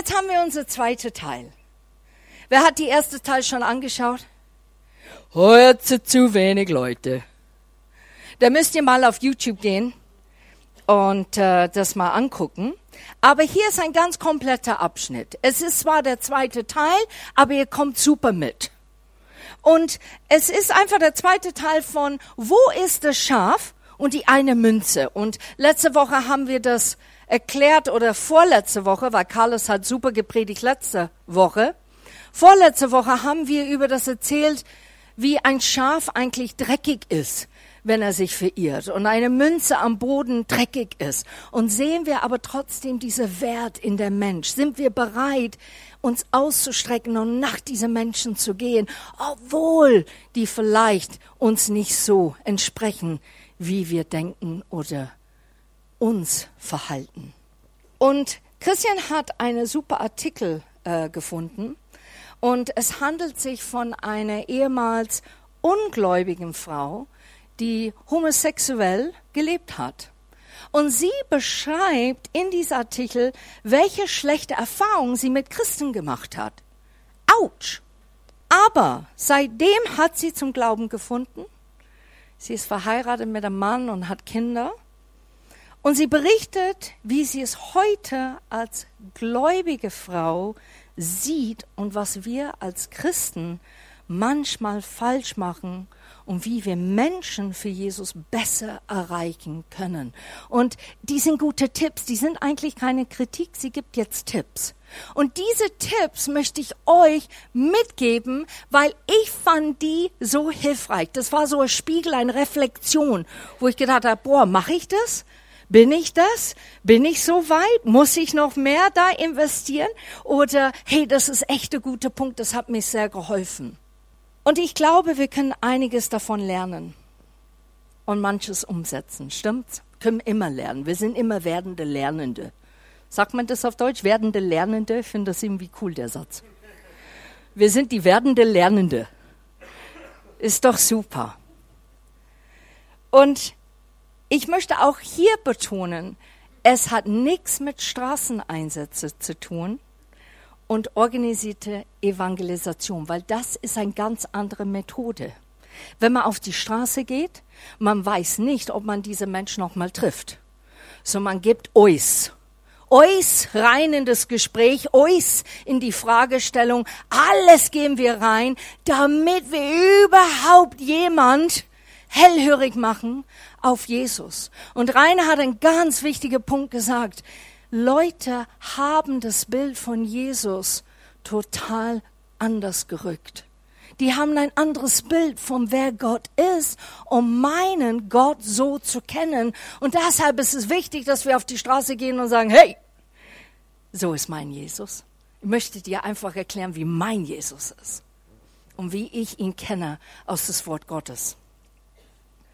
Jetzt haben wir unser zweiter Teil. Wer hat die erste Teil schon angeschaut? Heute zu wenig Leute. Da müsst ihr mal auf YouTube gehen und äh, das mal angucken. Aber hier ist ein ganz kompletter Abschnitt. Es ist zwar der zweite Teil, aber ihr kommt super mit. Und es ist einfach der zweite Teil von Wo ist das Schaf und die eine Münze. Und letzte Woche haben wir das erklärt oder vorletzte Woche, weil Carlos hat super gepredigt letzte Woche. Vorletzte Woche haben wir über das erzählt, wie ein Schaf eigentlich dreckig ist wenn er sich verirrt und eine Münze am Boden dreckig ist. Und sehen wir aber trotzdem diese Wert in der Mensch? Sind wir bereit, uns auszustrecken und nach diesen Menschen zu gehen, obwohl die vielleicht uns nicht so entsprechen, wie wir denken oder uns verhalten? Und Christian hat einen super Artikel äh, gefunden und es handelt sich von einer ehemals ungläubigen Frau, die homosexuell gelebt hat. Und sie beschreibt in diesem Artikel, welche schlechte Erfahrungen sie mit Christen gemacht hat. Autsch! Aber seitdem hat sie zum Glauben gefunden. Sie ist verheiratet mit einem Mann und hat Kinder. Und sie berichtet, wie sie es heute als gläubige Frau sieht und was wir als Christen manchmal falsch machen und wie wir Menschen für Jesus besser erreichen können. Und die sind gute Tipps, die sind eigentlich keine Kritik, sie gibt jetzt Tipps. Und diese Tipps möchte ich euch mitgeben, weil ich fand die so hilfreich. Das war so ein Spiegel, eine Reflexion, wo ich gedacht habe, boah, mache ich das? Bin ich das? Bin ich so weit? Muss ich noch mehr da investieren? Oder, hey, das ist echt ein guter Punkt, das hat mir sehr geholfen. Und ich glaube, wir können einiges davon lernen und manches umsetzen. Stimmt's? Können immer lernen. Wir sind immer werdende Lernende. Sagt man das auf Deutsch? Werdende Lernende? Ich finde das irgendwie cool, der Satz. Wir sind die werdende Lernende. Ist doch super. Und ich möchte auch hier betonen, es hat nichts mit Straßeneinsätzen zu tun, und organisierte Evangelisation, weil das ist eine ganz andere Methode. Wenn man auf die Straße geht, man weiß nicht, ob man diese Menschen noch mal trifft. So man gibt Eus. Eus rein in das Gespräch, Eus in die Fragestellung, alles geben wir rein, damit wir überhaupt jemand hellhörig machen auf Jesus. Und Rainer hat einen ganz wichtigen Punkt gesagt. Leute haben das Bild von Jesus total anders gerückt. Die haben ein anderes Bild von wer Gott ist und meinen Gott so zu kennen. Und deshalb ist es wichtig, dass wir auf die Straße gehen und sagen, hey, so ist mein Jesus. Ich möchte dir einfach erklären, wie mein Jesus ist und wie ich ihn kenne aus des Wort Gottes.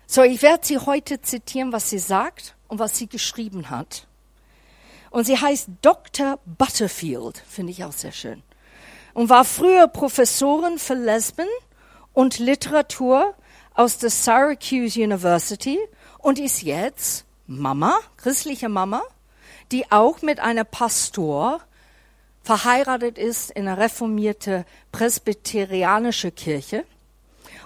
So, ich werde sie heute zitieren, was sie sagt und was sie geschrieben hat. Und sie heißt Dr. Butterfield, finde ich auch sehr schön. Und war früher Professorin für Lesben und Literatur aus der Syracuse University und ist jetzt Mama, christliche Mama, die auch mit einer Pastor verheiratet ist in einer reformierte presbyterianische Kirche.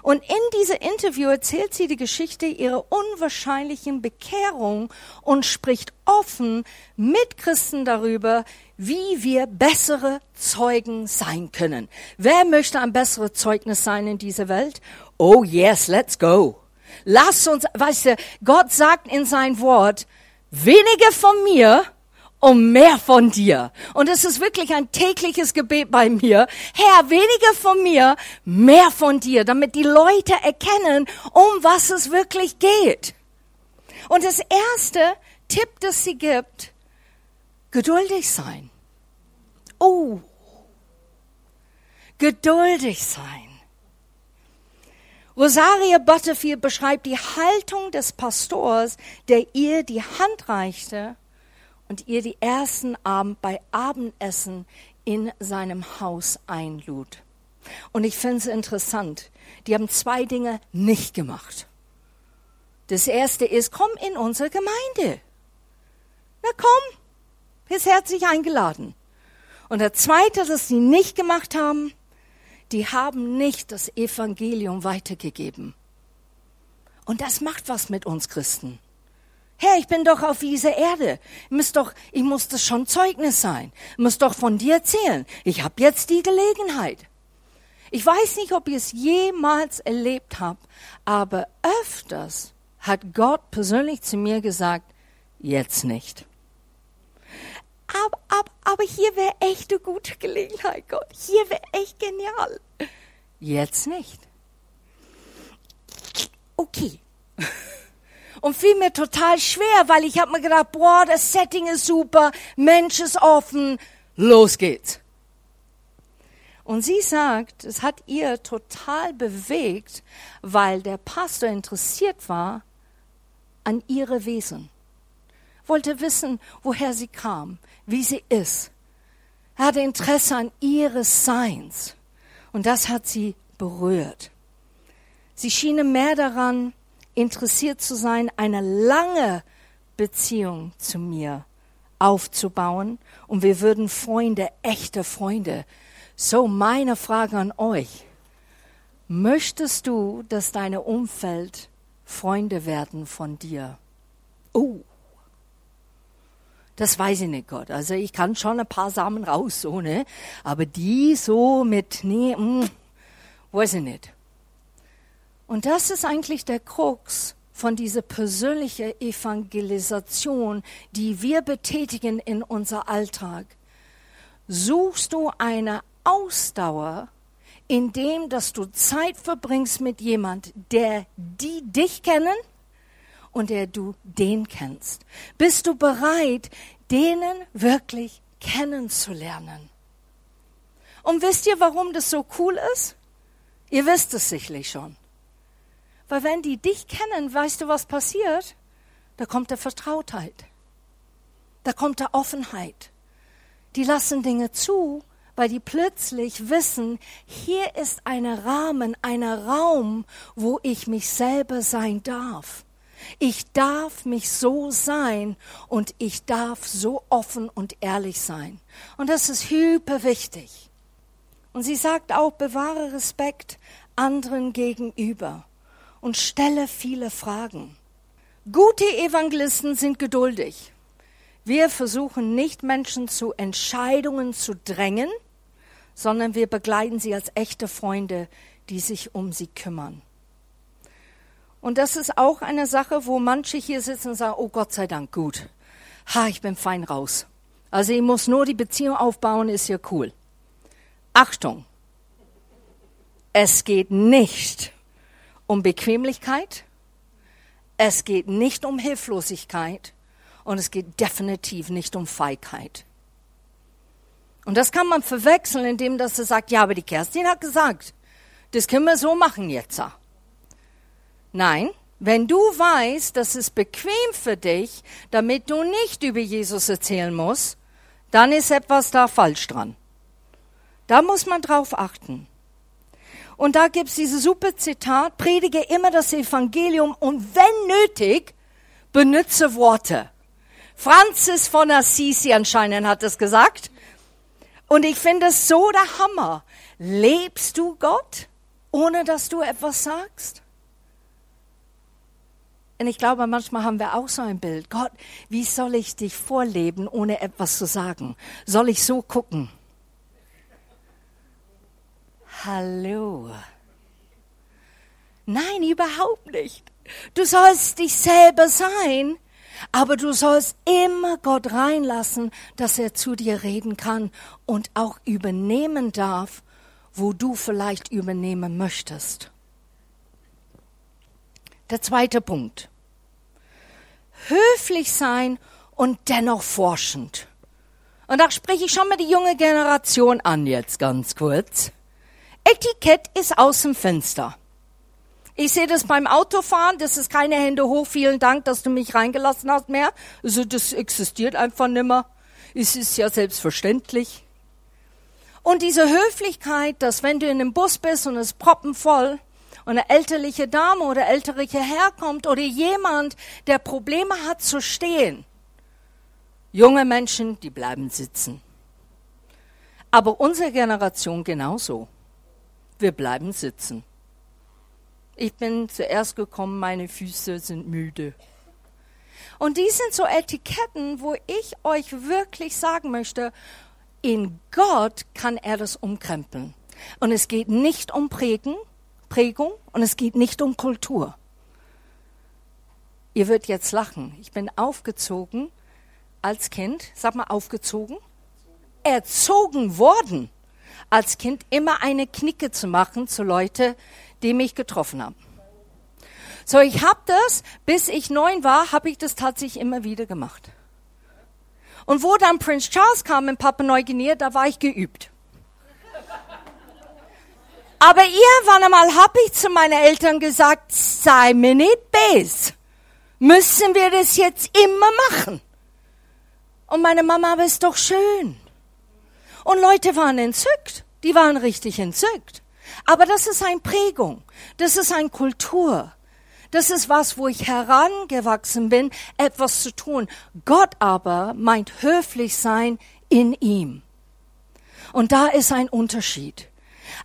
Und in diesem Interview erzählt sie die Geschichte ihrer unwahrscheinlichen Bekehrung und spricht offen mit Christen darüber, wie wir bessere Zeugen sein können. Wer möchte ein besseres Zeugnis sein in dieser Welt? Oh yes, let's go. Lass uns, weißt du, Gott sagt in sein Wort, weniger von mir um mehr von dir. Und es ist wirklich ein tägliches Gebet bei mir. Herr, weniger von mir, mehr von dir, damit die Leute erkennen, um was es wirklich geht. Und das erste Tipp, das sie gibt, geduldig sein. Oh, geduldig sein. Rosaria Butterfield beschreibt die Haltung des Pastors, der ihr die Hand reichte und ihr die ersten Abend bei Abendessen in seinem Haus einlud. Und ich finde es interessant. Die haben zwei Dinge nicht gemacht. Das erste ist, komm in unsere Gemeinde. Na komm, bist herzlich eingeladen. Und der zweite, das sie nicht gemacht haben, die haben nicht das Evangelium weitergegeben. Und das macht was mit uns Christen. Herr, ich bin doch auf dieser Erde. Ich muss doch, ich muss das schon Zeugnis sein. Ich muss doch von dir erzählen. Ich habe jetzt die Gelegenheit. Ich weiß nicht, ob ihr es jemals erlebt habt, aber öfters hat Gott persönlich zu mir gesagt, jetzt nicht. Aber, aber, aber hier wäre echt eine gute Gelegenheit, Gott. Hier wäre echt genial. Jetzt nicht. Okay. Und fiel mir total schwer, weil ich habe mir gedacht, boah, das Setting ist super, Mensch ist offen, los geht's. Und sie sagt, es hat ihr total bewegt, weil der Pastor interessiert war an ihre Wesen. Wollte wissen, woher sie kam, wie sie ist. Er hatte Interesse an ihres Seins. Und das hat sie berührt. Sie schienen mehr daran interessiert zu sein, eine lange Beziehung zu mir aufzubauen. Und wir würden Freunde, echte Freunde. So meine Frage an euch. Möchtest du, dass deine Umfeld Freunde werden von dir? Oh, das weiß ich nicht, Gott. Also ich kann schon ein paar Samen raus, so, ne? Aber die so mit, nee, mm, weiß ich nicht. Und das ist eigentlich der Krux von dieser persönlichen Evangelisation, die wir betätigen in unser Alltag. Suchst du eine Ausdauer, indem dass du Zeit verbringst mit jemand, der die dich kennen und der du den kennst? Bist du bereit, denen wirklich kennenzulernen? Und wisst ihr, warum das so cool ist? Ihr wisst es sicherlich schon. Weil wenn die dich kennen, weißt du, was passiert? Da kommt der Vertrautheit. Da kommt der Offenheit. Die lassen Dinge zu, weil die plötzlich wissen, hier ist ein Rahmen, ein Raum, wo ich mich selber sein darf. Ich darf mich so sein und ich darf so offen und ehrlich sein. Und das ist hyper wichtig. Und sie sagt auch, bewahre Respekt anderen gegenüber und stelle viele Fragen. Gute Evangelisten sind geduldig. Wir versuchen nicht Menschen zu Entscheidungen zu drängen, sondern wir begleiten sie als echte Freunde, die sich um sie kümmern. Und das ist auch eine Sache, wo manche hier sitzen und sagen, oh Gott sei Dank, gut. Ha, ich bin fein raus. Also ich muss nur die Beziehung aufbauen, ist ja cool. Achtung! Es geht nicht um Bequemlichkeit, es geht nicht um Hilflosigkeit und es geht definitiv nicht um Feigheit. Und das kann man verwechseln, indem dass er sagt, ja, aber die Kerstin hat gesagt, das können wir so machen jetzt. Nein, wenn du weißt, dass es bequem für dich, damit du nicht über Jesus erzählen musst, dann ist etwas da falsch dran. Da muss man drauf achten. Und da gibt's dieses super Zitat, predige immer das Evangelium und wenn nötig, benutze Worte. Francis von Assisi anscheinend hat es gesagt. Und ich finde es so der Hammer. Lebst du Gott, ohne dass du etwas sagst? Und ich glaube, manchmal haben wir auch so ein Bild. Gott, wie soll ich dich vorleben, ohne etwas zu sagen? Soll ich so gucken? Hallo. Nein, überhaupt nicht. Du sollst dich selber sein, aber du sollst immer Gott reinlassen, dass er zu dir reden kann und auch übernehmen darf, wo du vielleicht übernehmen möchtest. Der zweite Punkt höflich sein und dennoch forschend. Und da spreche ich schon mal die junge Generation an jetzt ganz kurz. Etikett ist aus dem Fenster. Ich sehe das beim Autofahren, das ist keine Hände hoch, vielen Dank, dass du mich reingelassen hast mehr. Also das existiert einfach nimmer. Es ist ja selbstverständlich. Und diese Höflichkeit, dass wenn du in einem Bus bist und es proppenvoll, und eine älterliche Dame oder älterliche Herr kommt oder jemand, der Probleme hat zu stehen. Junge Menschen, die bleiben sitzen. Aber unsere Generation genauso. Wir bleiben sitzen. Ich bin zuerst gekommen, meine Füße sind müde. Und die sind so Etiketten, wo ich euch wirklich sagen möchte, in Gott kann er das umkrempeln. Und es geht nicht um Prägen, Prägung und es geht nicht um Kultur. Ihr würdet jetzt lachen. Ich bin aufgezogen als Kind, sag mal aufgezogen, erzogen worden als Kind immer eine Knicke zu machen zu Leute, die mich getroffen haben. So, ich habe das, bis ich neun war, habe ich das tatsächlich immer wieder gemacht. Und wo dann Prince Charles kam in Papua-Neuguinea, da war ich geübt. Aber irgendwann einmal habe ich zu meinen Eltern gesagt, sei mir nicht bes. Müssen wir das jetzt immer machen? Und meine Mama, aber ist doch schön. Und Leute waren entzückt. Die waren richtig entzückt. Aber das ist eine Prägung. Das ist eine Kultur. Das ist was, wo ich herangewachsen bin, etwas zu tun. Gott aber meint höflich sein in ihm. Und da ist ein Unterschied.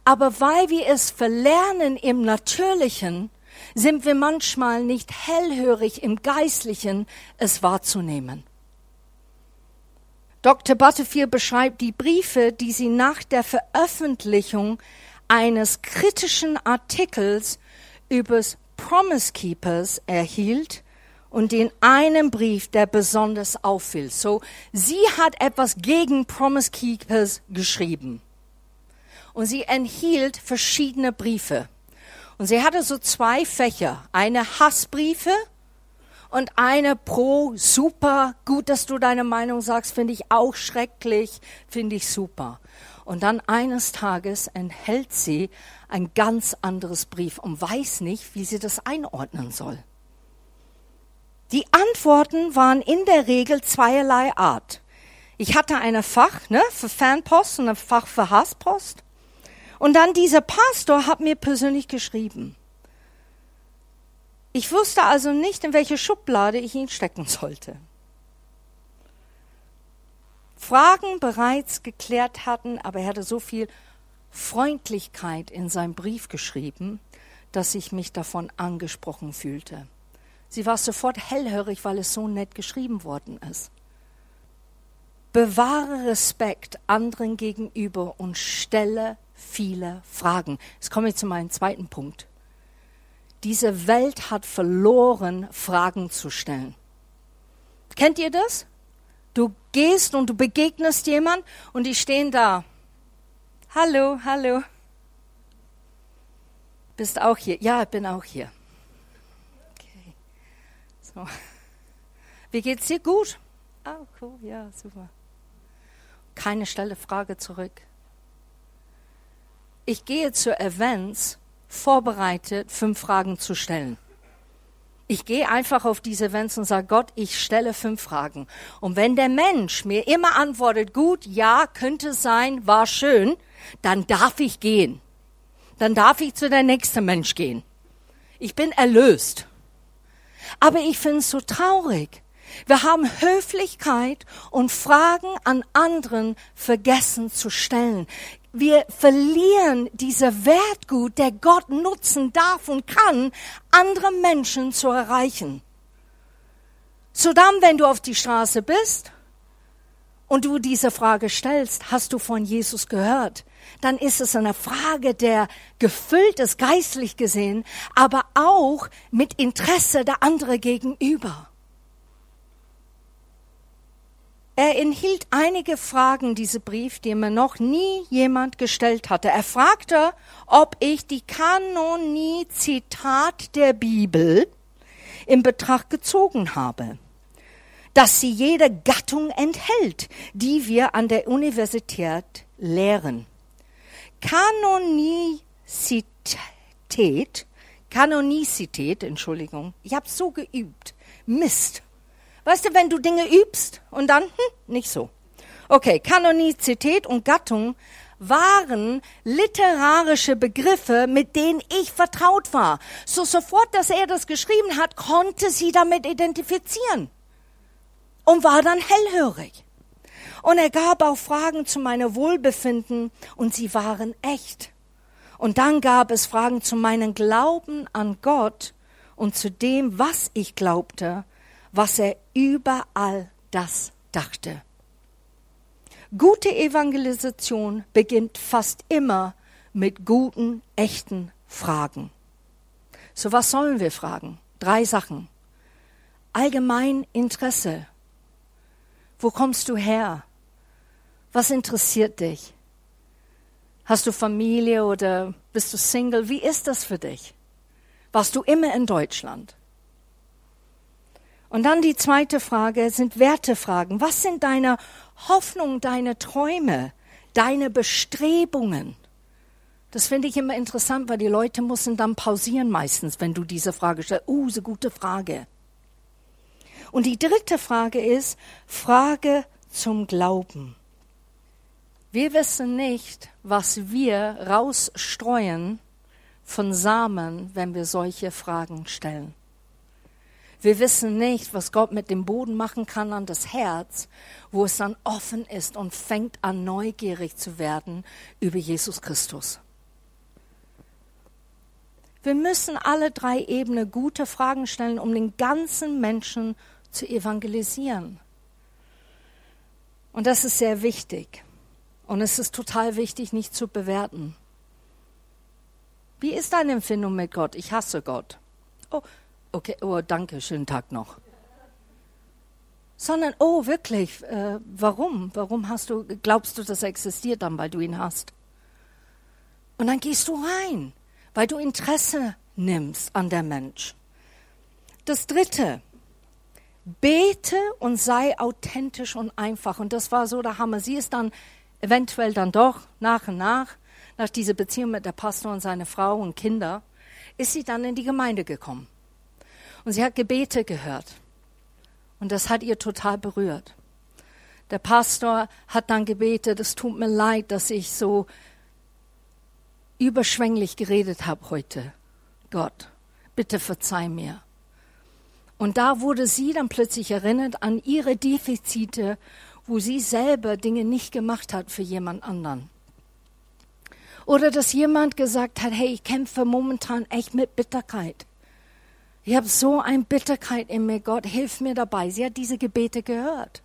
Aber weil wir es verlernen im Natürlichen, sind wir manchmal nicht hellhörig im Geistlichen, es wahrzunehmen. Dr. Butterfield beschreibt die Briefe, die sie nach der Veröffentlichung eines kritischen Artikels übers Promise Keepers erhielt und den einen Brief, der besonders auffiel. So, sie hat etwas gegen Promise Keepers geschrieben. Und sie enthielt verschiedene Briefe. Und sie hatte so zwei Fächer. Eine Hassbriefe und eine pro super. Gut, dass du deine Meinung sagst, finde ich auch schrecklich, finde ich super. Und dann eines Tages enthält sie ein ganz anderes Brief und weiß nicht, wie sie das einordnen soll. Die Antworten waren in der Regel zweierlei Art. Ich hatte eine Fach ne, für Fanpost und ein Fach für Hasspost. Und dann dieser Pastor hat mir persönlich geschrieben. Ich wusste also nicht, in welche Schublade ich ihn stecken sollte. Fragen bereits geklärt hatten, aber er hatte so viel Freundlichkeit in seinem Brief geschrieben, dass ich mich davon angesprochen fühlte. Sie war sofort hellhörig, weil es so nett geschrieben worden ist. Bewahre Respekt anderen gegenüber und stelle viele Fragen. Jetzt komme ich zu meinem zweiten Punkt. Diese Welt hat verloren, Fragen zu stellen. Kennt ihr das? Du gehst und du begegnest jemand und die stehen da. Hallo, hallo. Bist auch hier? Ja, ich bin auch hier. Okay. So. Wie geht's dir? Gut. Ah, cool, ja, super. Keine Stelle Frage zurück. Ich gehe zu Events vorbereitet, fünf Fragen zu stellen. Ich gehe einfach auf diese Events und sage, Gott, ich stelle fünf Fragen. Und wenn der Mensch mir immer antwortet, gut, ja, könnte sein, war schön, dann darf ich gehen. Dann darf ich zu der nächsten Mensch gehen. Ich bin erlöst. Aber ich finde es so traurig. Wir haben Höflichkeit und Fragen an anderen vergessen zu stellen wir verlieren diese Wertgut, der Gott nutzen darf und kann, andere Menschen zu erreichen. So dann, wenn du auf die Straße bist und du diese Frage stellst, hast du von Jesus gehört? Dann ist es eine Frage, der gefüllt ist, geistlich gesehen, aber auch mit Interesse der andere gegenüber. Er enthielt einige Fragen, diese Brief, die mir noch nie jemand gestellt hatte. Er fragte, ob ich die Kanonizität der Bibel in Betracht gezogen habe, dass sie jede Gattung enthält, die wir an der Universität lehren. Kanonizität, Kanonizität, Entschuldigung, ich habe so geübt. Mist. Weißt du, wenn du Dinge übst und dann, hm, nicht so. Okay, Kanonizität und Gattung waren literarische Begriffe, mit denen ich vertraut war. So sofort, dass er das geschrieben hat, konnte sie damit identifizieren und war dann hellhörig. Und er gab auch Fragen zu meinem Wohlbefinden und sie waren echt. Und dann gab es Fragen zu meinem Glauben an Gott und zu dem, was ich glaubte, was er überall das dachte. Gute Evangelisation beginnt fast immer mit guten, echten Fragen. So was sollen wir fragen? Drei Sachen. Allgemein Interesse. Wo kommst du her? Was interessiert dich? Hast du Familie oder bist du Single? Wie ist das für dich? Warst du immer in Deutschland? Und dann die zweite Frage sind Wertefragen. Was sind deine Hoffnungen, deine Träume, deine Bestrebungen? Das finde ich immer interessant, weil die Leute müssen dann pausieren meistens, wenn du diese Frage stellst. Uh, so gute Frage. Und die dritte Frage ist Frage zum Glauben. Wir wissen nicht, was wir rausstreuen von Samen, wenn wir solche Fragen stellen. Wir wissen nicht, was Gott mit dem Boden machen kann an das Herz, wo es dann offen ist und fängt an neugierig zu werden über Jesus Christus. Wir müssen alle drei Ebenen gute Fragen stellen, um den ganzen Menschen zu evangelisieren. Und das ist sehr wichtig. Und es ist total wichtig, nicht zu bewerten. Wie ist deine Empfindung mit Gott? Ich hasse Gott. Oh, okay, oh, danke, schönen Tag noch. Sondern, oh, wirklich, äh, warum? Warum hast du, glaubst du, das existiert dann, weil du ihn hast? Und dann gehst du rein weil du Interesse nimmst an der Mensch. Das dritte, bete und sei authentisch und einfach. Und das war so der Hammer. Sie ist dann eventuell dann doch nach und nach, nach dieser Beziehung mit der Pastor und seine Frau und Kinder, ist sie dann in die Gemeinde gekommen. Und sie hat Gebete gehört. Und das hat ihr total berührt. Der Pastor hat dann gebetet, es tut mir leid, dass ich so überschwänglich geredet habe heute. Gott, bitte verzeih mir. Und da wurde sie dann plötzlich erinnert an ihre Defizite, wo sie selber Dinge nicht gemacht hat für jemand anderen. Oder dass jemand gesagt hat, hey, ich kämpfe momentan echt mit Bitterkeit. Ich habe so eine Bitterkeit in mir, Gott, hilf mir dabei. Sie hat diese Gebete gehört.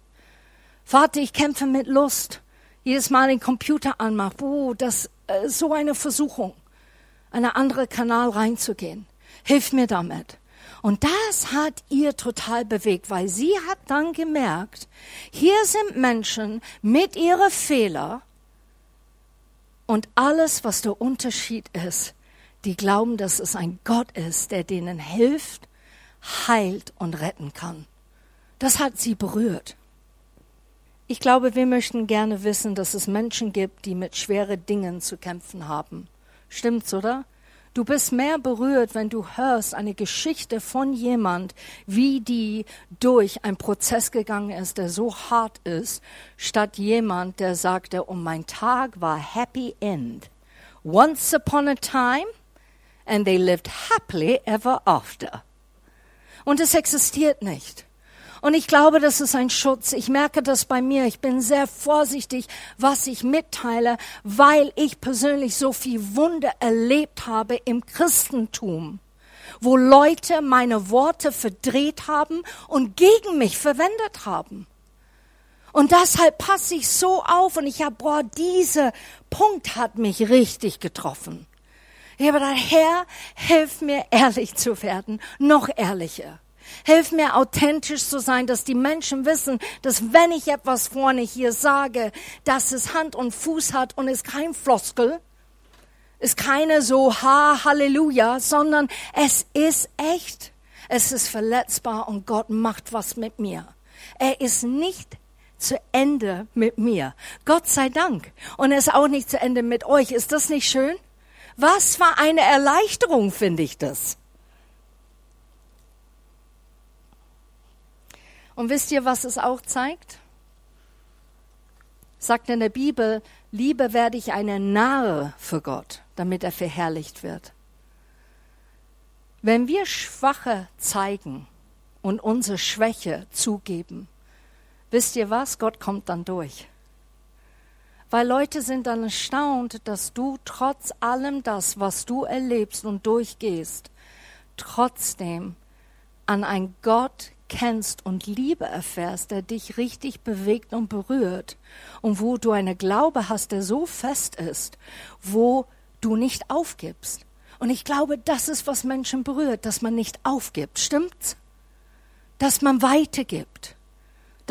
Vater, ich kämpfe mit Lust. Jedes Mal den Computer anmacht, oh, das äh, so eine Versuchung, einen anderen Kanal reinzugehen. Hilf mir damit. Und das hat ihr total bewegt, weil sie hat dann gemerkt, hier sind Menschen mit ihren Fehlern und alles, was der Unterschied ist, die glauben, dass es ein Gott ist, der denen hilft, heilt und retten kann. Das hat sie berührt. Ich glaube, wir möchten gerne wissen, dass es Menschen gibt, die mit schweren Dingen zu kämpfen haben. Stimmt's, oder? Du bist mehr berührt, wenn du hörst eine Geschichte von jemand, wie die durch einen Prozess gegangen ist, der so hart ist, statt jemand, der sagte, oh, mein Tag war happy end. Once upon a time and they lived happily ever after. Und es existiert nicht. Und ich glaube, das ist ein Schutz. Ich merke das bei mir. Ich bin sehr vorsichtig, was ich mitteile, weil ich persönlich so viel Wunder erlebt habe im Christentum, wo Leute meine Worte verdreht haben und gegen mich verwendet haben. Und deshalb passe ich so auf und ich habe, boah, dieser Punkt hat mich richtig getroffen. Ich habe gedacht, Herr, hilf mir ehrlich zu werden, noch ehrlicher. Hilf mir authentisch zu sein, dass die Menschen wissen, dass wenn ich etwas vorne hier sage, dass es Hand und Fuß hat und ist kein Floskel, ist keine so Ha, Halleluja, sondern es ist echt. Es ist verletzbar und Gott macht was mit mir. Er ist nicht zu Ende mit mir. Gott sei Dank. Und er ist auch nicht zu Ende mit euch. Ist das nicht schön? Was für eine Erleichterung finde ich das. Und wisst ihr, was es auch zeigt? Sagt in der Bibel, lieber werde ich eine Narr für Gott, damit er verherrlicht wird. Wenn wir Schwache zeigen und unsere Schwäche zugeben, wisst ihr was? Gott kommt dann durch. Weil Leute sind dann erstaunt, dass du trotz allem das, was du erlebst und durchgehst, trotzdem an einen Gott kennst und Liebe erfährst, der dich richtig bewegt und berührt und wo du eine Glaube hast, der so fest ist, wo du nicht aufgibst. Und ich glaube, das ist, was Menschen berührt, dass man nicht aufgibt. Stimmt's? Dass man weitergibt.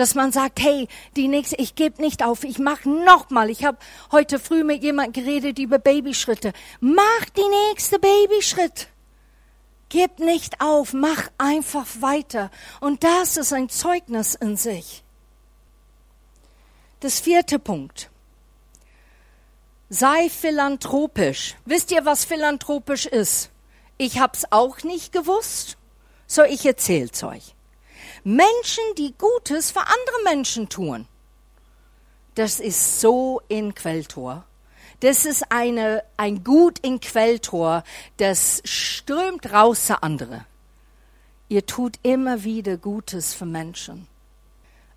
Dass man sagt, hey, die nächste, ich gebe nicht auf, ich mache nochmal. Ich habe heute früh mit jemandem geredet über Babyschritte. Mach die nächste Babyschritt. Gib nicht auf, mach einfach weiter. Und das ist ein Zeugnis in sich. Das vierte Punkt. Sei philanthropisch. Wisst ihr, was philanthropisch ist? Ich hab's auch nicht gewusst, so ich erzähl's euch. Menschen, die Gutes für andere Menschen tun. Das ist so in Quelltor. Das ist eine, ein Gut in Quelltor, das strömt raus zu andere. Ihr tut immer wieder Gutes für Menschen.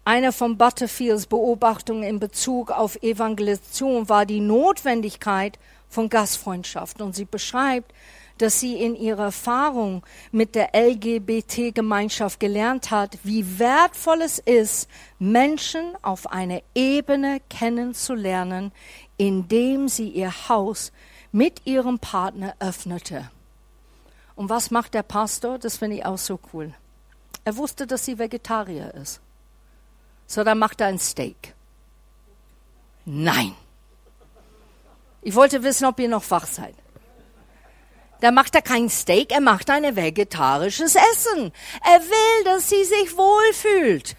Eine von Butterfields Beobachtungen in Bezug auf Evangelisation war die Notwendigkeit von Gastfreundschaft. Und sie beschreibt, dass sie in ihrer Erfahrung mit der LGBT-Gemeinschaft gelernt hat, wie wertvoll es ist, Menschen auf einer Ebene kennenzulernen, indem sie ihr Haus mit ihrem Partner öffnete. Und was macht der Pastor? Das finde ich auch so cool. Er wusste, dass sie Vegetarier ist. So, dann macht er ein Steak. Nein. Ich wollte wissen, ob ihr noch wach seid. Da macht er kein Steak, er macht ein vegetarisches Essen. Er will, dass sie sich wohlfühlt.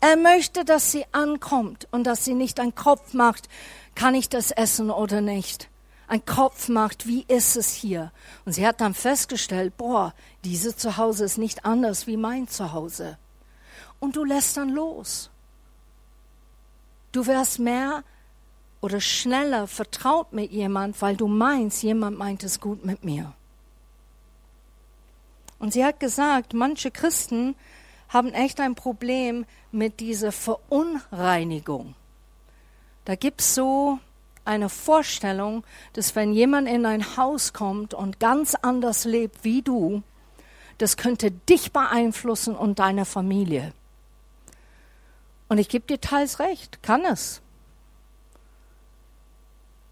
Er möchte, dass sie ankommt und dass sie nicht einen Kopf macht, kann ich das essen oder nicht. Ein Kopf macht, wie ist es hier? Und sie hat dann festgestellt, boah, diese Zuhause ist nicht anders wie mein Zuhause. Und du lässt dann los. Du wirst mehr oder schneller vertraut mit jemand, weil du meinst, jemand meint es gut mit mir. Und sie hat gesagt, manche Christen haben echt ein Problem mit dieser Verunreinigung. Da gibt es so eine Vorstellung, dass wenn jemand in ein Haus kommt und ganz anders lebt wie du, das könnte dich beeinflussen und deine Familie. Und ich gebe dir teils recht, kann es.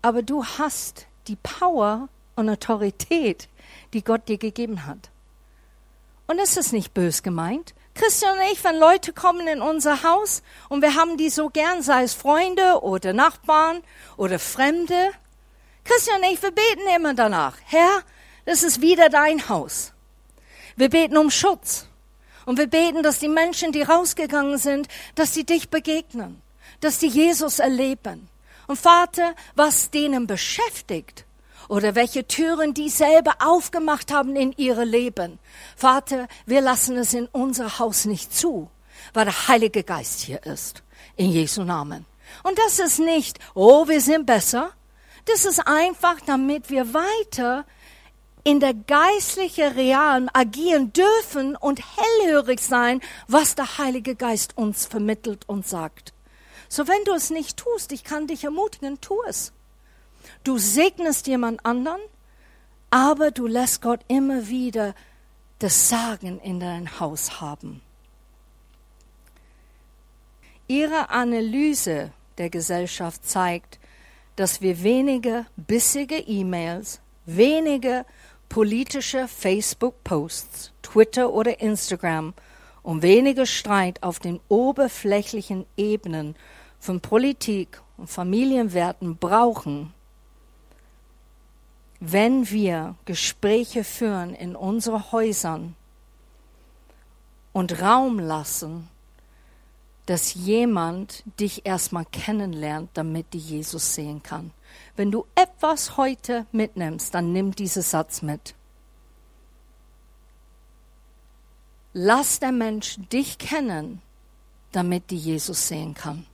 Aber du hast die Power und Autorität, die Gott dir gegeben hat. Und es ist nicht bös gemeint. Christian und ich, wenn Leute kommen in unser Haus und wir haben die so gern, sei es Freunde oder Nachbarn oder Fremde. Christian und ich, wir beten immer danach. Herr, das ist wieder dein Haus. Wir beten um Schutz. Und wir beten, dass die Menschen, die rausgegangen sind, dass sie dich begegnen, dass sie Jesus erleben. Und Vater, was denen beschäftigt, oder welche Türen die selber aufgemacht haben in ihre Leben. Vater, wir lassen es in unser Haus nicht zu, weil der Heilige Geist hier ist. In Jesu Namen. Und das ist nicht, oh, wir sind besser. Das ist einfach, damit wir weiter in der geistlichen Realen agieren dürfen und hellhörig sein, was der Heilige Geist uns vermittelt und sagt. So wenn du es nicht tust, ich kann dich ermutigen, tu es. Du segnest jemand anderen, aber du lässt Gott immer wieder das Sagen in dein Haus haben. Ihre Analyse der Gesellschaft zeigt, dass wir weniger bissige E-Mails, weniger politische Facebook-Posts, Twitter oder Instagram und weniger Streit auf den oberflächlichen Ebenen von Politik und Familienwerten brauchen, wenn wir Gespräche führen in unseren Häusern und Raum lassen, dass jemand dich erstmal kennenlernt, damit die Jesus sehen kann. Wenn du etwas heute mitnimmst, dann nimm diesen Satz mit. Lass der Mensch dich kennen, damit die Jesus sehen kann.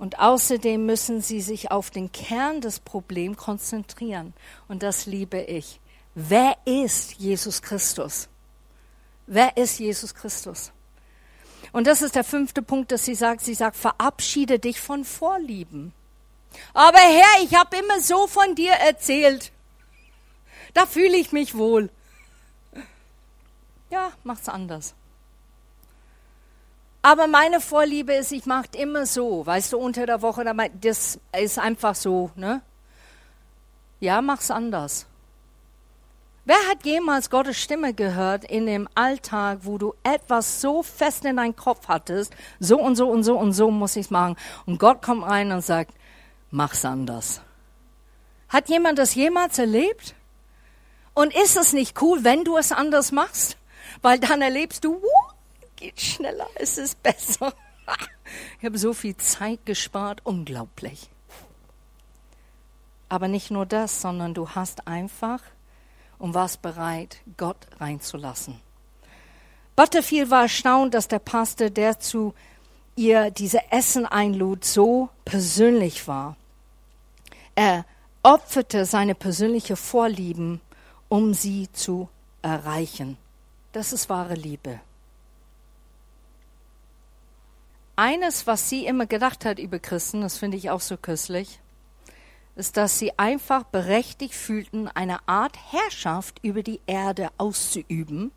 Und außerdem müssen sie sich auf den Kern des Problems konzentrieren. Und das liebe ich. Wer ist Jesus Christus? Wer ist Jesus Christus? Und das ist der fünfte Punkt, dass sie sagt, sie sagt, verabschiede dich von Vorlieben. Aber Herr, ich habe immer so von dir erzählt. Da fühle ich mich wohl. Ja, mach's anders. Aber meine Vorliebe ist, ich mache immer so, weißt du, unter der Woche, das ist einfach so, ne? Ja, mach's anders. Wer hat jemals Gottes Stimme gehört in dem Alltag, wo du etwas so fest in deinem Kopf hattest, so und so und so und so muss ich's machen, und Gott kommt rein und sagt, mach's anders. Hat jemand das jemals erlebt? Und ist es nicht cool, wenn du es anders machst? Weil dann erlebst du, uh, geht schneller, es ist besser. Ich habe so viel Zeit gespart, unglaublich. Aber nicht nur das, sondern du hast einfach und warst bereit, Gott reinzulassen. Butterfield war erstaunt, dass der Pastor, der zu ihr diese Essen einlud, so persönlich war. Er opferte seine persönliche Vorlieben, um sie zu erreichen. Das ist wahre Liebe. Eines, was sie immer gedacht hat über Christen, das finde ich auch so köstlich, ist, dass sie einfach berechtigt fühlten, eine Art Herrschaft über die Erde auszuüben,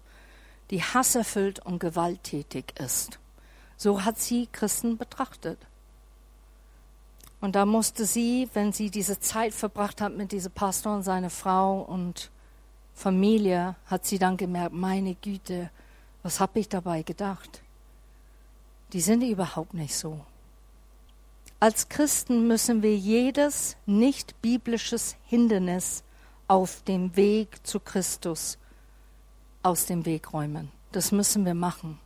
die hasserfüllt und gewalttätig ist. So hat sie Christen betrachtet. Und da musste sie, wenn sie diese Zeit verbracht hat mit diesem Pastor und seiner Frau und Familie, hat sie dann gemerkt, meine Güte, was habe ich dabei gedacht? Die sind überhaupt nicht so. Als Christen müssen wir jedes nicht biblisches Hindernis auf dem Weg zu Christus aus dem Weg räumen. Das müssen wir machen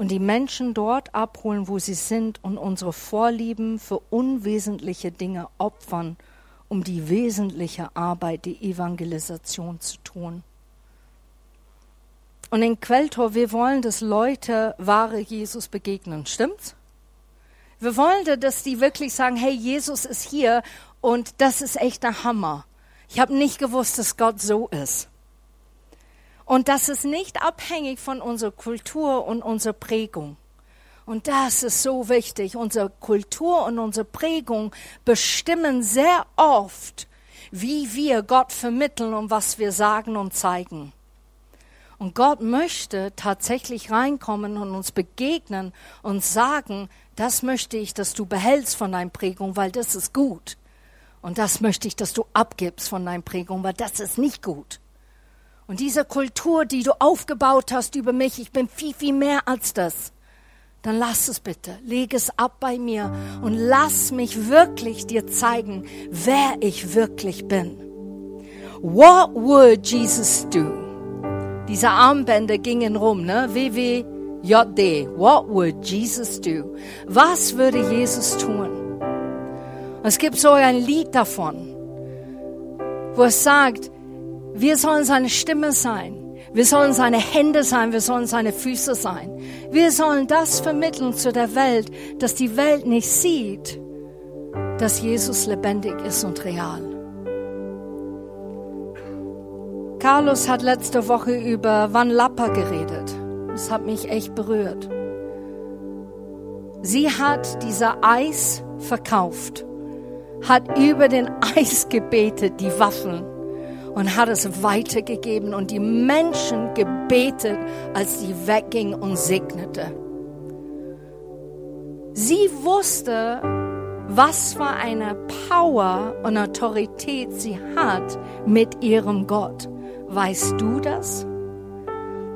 und die Menschen dort abholen, wo sie sind und unsere Vorlieben für unwesentliche Dinge opfern, um die wesentliche Arbeit, die Evangelisation zu tun. Und in Quelltor, wir wollen, dass Leute wahre Jesus begegnen, stimmt's? Wir wollen, dass die wirklich sagen, hey, Jesus ist hier und das ist echt der Hammer. Ich habe nicht gewusst, dass Gott so ist. Und das ist nicht abhängig von unserer Kultur und unserer Prägung. Und das ist so wichtig. Unsere Kultur und unsere Prägung bestimmen sehr oft, wie wir Gott vermitteln und was wir sagen und zeigen. Und Gott möchte tatsächlich reinkommen und uns begegnen und sagen, das möchte ich, dass du behältst von deiner Prägung, weil das ist gut. Und das möchte ich, dass du abgibst von deiner Prägung, weil das ist nicht gut. Und diese Kultur, die du aufgebaut hast über mich, ich bin viel, viel mehr als das. Dann lass es bitte, leg es ab bei mir und lass mich wirklich dir zeigen, wer ich wirklich bin. What would Jesus do? Diese Armbänder gingen rum, ne? WWJD. What would Jesus do? Was würde Jesus tun? Es gibt so ein Lied davon, wo es sagt, wir sollen seine Stimme sein. Wir sollen seine Hände sein, wir sollen seine Füße sein. Wir sollen das vermitteln zu der Welt, dass die Welt nicht sieht, dass Jesus lebendig ist und real. Carlos hat letzte Woche über Van Lappa geredet. Das hat mich echt berührt. Sie hat dieser Eis verkauft, hat über den Eis gebetet, die Waffen und hat es weitergegeben und die Menschen gebetet, als sie wegging und segnete. Sie wusste, was für eine Power und Autorität sie hat mit ihrem Gott. Weißt du das?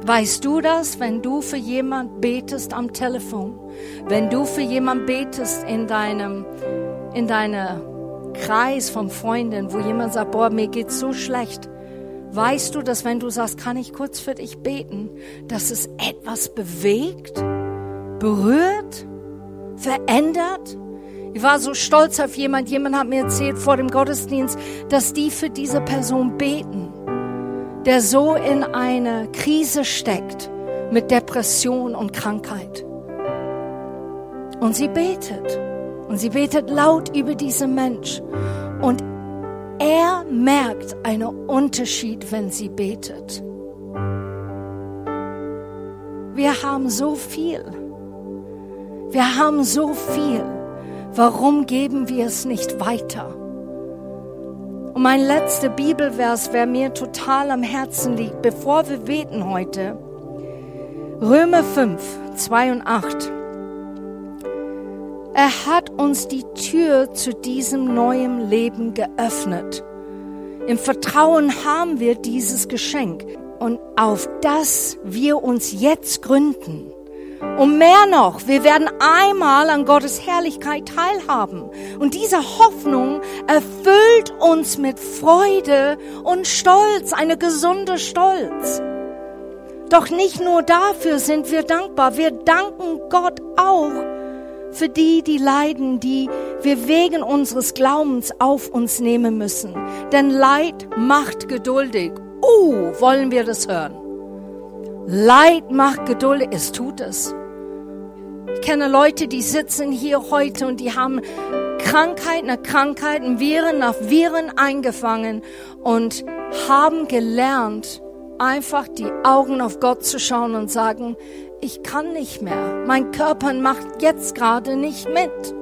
Weißt du das, wenn du für jemand betest am Telefon, wenn du für jemand betest in deinem, in deiner Kreis von Freunden, wo jemand sagt, boah, mir geht's so schlecht. Weißt du, dass wenn du sagst, kann ich kurz für dich beten, dass es etwas bewegt, berührt, verändert? Ich war so stolz auf jemand. Jemand hat mir erzählt vor dem Gottesdienst, dass die für diese Person beten, der so in eine Krise steckt mit Depression und Krankheit. Und sie betet. Und sie betet laut über diesen Mensch. Und er merkt einen Unterschied, wenn sie betet. Wir haben so viel. Wir haben so viel. Warum geben wir es nicht weiter? Und mein letzter Bibelvers, wer mir total am Herzen liegt, bevor wir beten heute, Römer 5, 2 und 8. Er hat uns die Tür zu diesem neuen Leben geöffnet. Im Vertrauen haben wir dieses Geschenk und auf das wir uns jetzt gründen. Und mehr noch, wir werden einmal an Gottes Herrlichkeit teilhaben. Und diese Hoffnung erfüllt uns mit Freude und Stolz, eine gesunde Stolz. Doch nicht nur dafür sind wir dankbar, wir danken Gott auch für die, die leiden, die wir wegen unseres Glaubens auf uns nehmen müssen. Denn Leid macht geduldig. Uh, wollen wir das hören? Leid macht geduldig. Es tut es. Ich kenne Leute, die sitzen hier heute und die haben Krankheit nach Krankheiten, Viren nach Viren eingefangen und haben gelernt, einfach die Augen auf Gott zu schauen und sagen, ich kann nicht mehr. Mein Körper macht jetzt gerade nicht mit.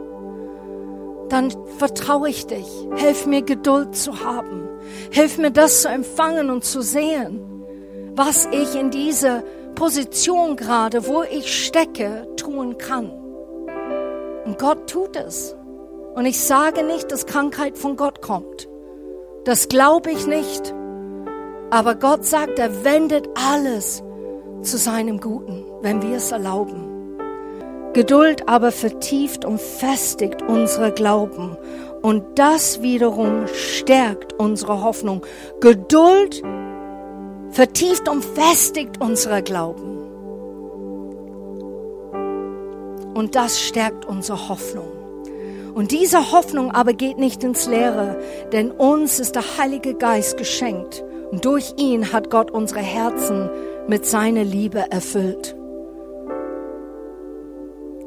Dann vertraue ich dich. Hilf mir Geduld zu haben. Hilf mir das zu empfangen und zu sehen, was ich in dieser Position gerade, wo ich stecke, tun kann. Und Gott tut es. Und ich sage nicht, dass Krankheit von Gott kommt. Das glaube ich nicht. Aber Gott sagt, er wendet alles zu seinem Guten, wenn wir es erlauben. Geduld aber vertieft und festigt unsere Glauben. Und das wiederum stärkt unsere Hoffnung. Geduld vertieft und festigt unsere Glauben. Und das stärkt unsere Hoffnung. Und diese Hoffnung aber geht nicht ins Leere, denn uns ist der Heilige Geist geschenkt. Und durch ihn hat Gott unsere Herzen mit seiner Liebe erfüllt.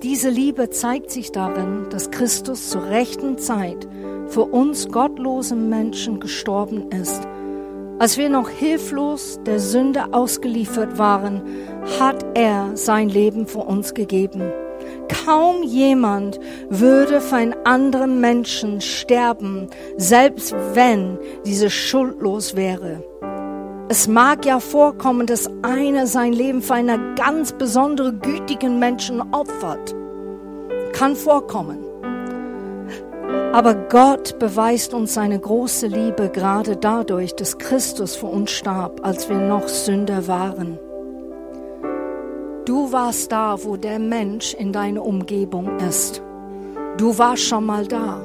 Diese Liebe zeigt sich darin, dass Christus zur rechten Zeit für uns gottlosen Menschen gestorben ist. Als wir noch hilflos der Sünde ausgeliefert waren, hat er sein Leben für uns gegeben. Kaum jemand würde für einen anderen Menschen sterben, selbst wenn diese schuldlos wäre. Es mag ja vorkommen, dass einer sein Leben für einen ganz besondere gütigen Menschen opfert. Kann vorkommen. Aber Gott beweist uns seine große Liebe gerade dadurch, dass Christus für uns starb, als wir noch Sünder waren. Du warst da, wo der Mensch in deiner Umgebung ist. Du warst schon mal da.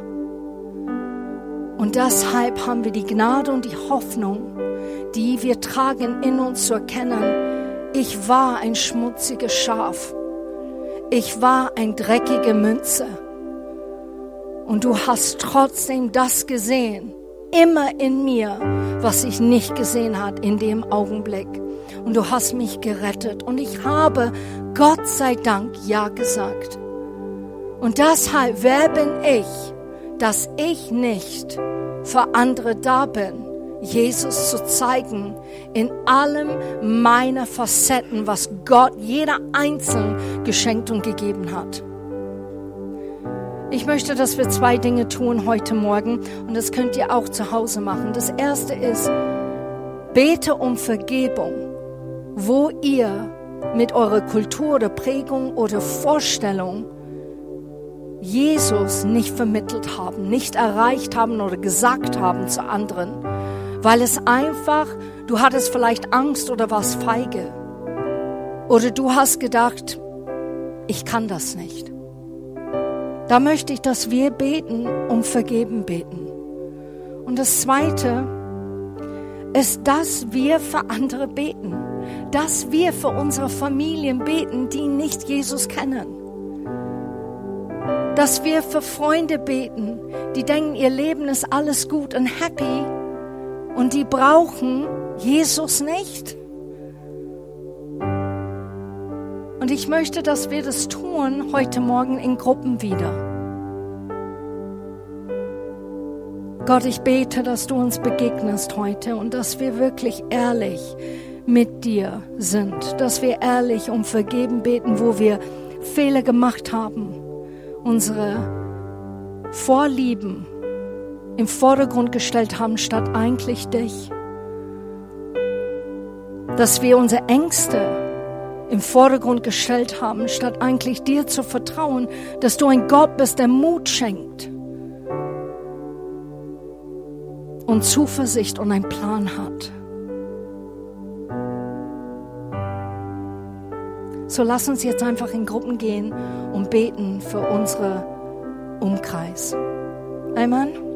Und deshalb haben wir die Gnade und die Hoffnung, die wir tragen, in uns zu erkennen, ich war ein schmutziges Schaf. Ich war ein dreckige Münze. Und du hast trotzdem das gesehen, immer in mir, was ich nicht gesehen hat in dem Augenblick. Und du hast mich gerettet. Und ich habe Gott sei Dank Ja gesagt. Und deshalb, wer bin ich, dass ich nicht für andere da bin? Jesus zu zeigen in allem meiner Facetten, was Gott jeder einzeln geschenkt und gegeben hat. Ich möchte, dass wir zwei Dinge tun heute Morgen und das könnt ihr auch zu Hause machen. Das erste ist, bete um Vergebung, wo ihr mit eurer Kultur oder Prägung oder Vorstellung Jesus nicht vermittelt haben, nicht erreicht haben oder gesagt haben zu anderen weil es einfach, du hattest vielleicht Angst oder warst feige. Oder du hast gedacht, ich kann das nicht. Da möchte ich, dass wir beten, um Vergeben beten. Und das Zweite ist, dass wir für andere beten. Dass wir für unsere Familien beten, die nicht Jesus kennen. Dass wir für Freunde beten, die denken, ihr Leben ist alles gut und happy und die brauchen Jesus nicht. Und ich möchte, dass wir das tun heute Morgen in Gruppen wieder. Gott, ich bete, dass du uns begegnest heute und dass wir wirklich ehrlich mit dir sind, dass wir ehrlich um Vergeben beten, wo wir Fehler gemacht haben, unsere Vorlieben im Vordergrund gestellt haben, statt eigentlich dich. Dass wir unsere Ängste im Vordergrund gestellt haben, statt eigentlich dir zu vertrauen, dass du ein Gott bist, der Mut schenkt und Zuversicht und einen Plan hat. So lass uns jetzt einfach in Gruppen gehen und beten für unsere Umkreis. Amen.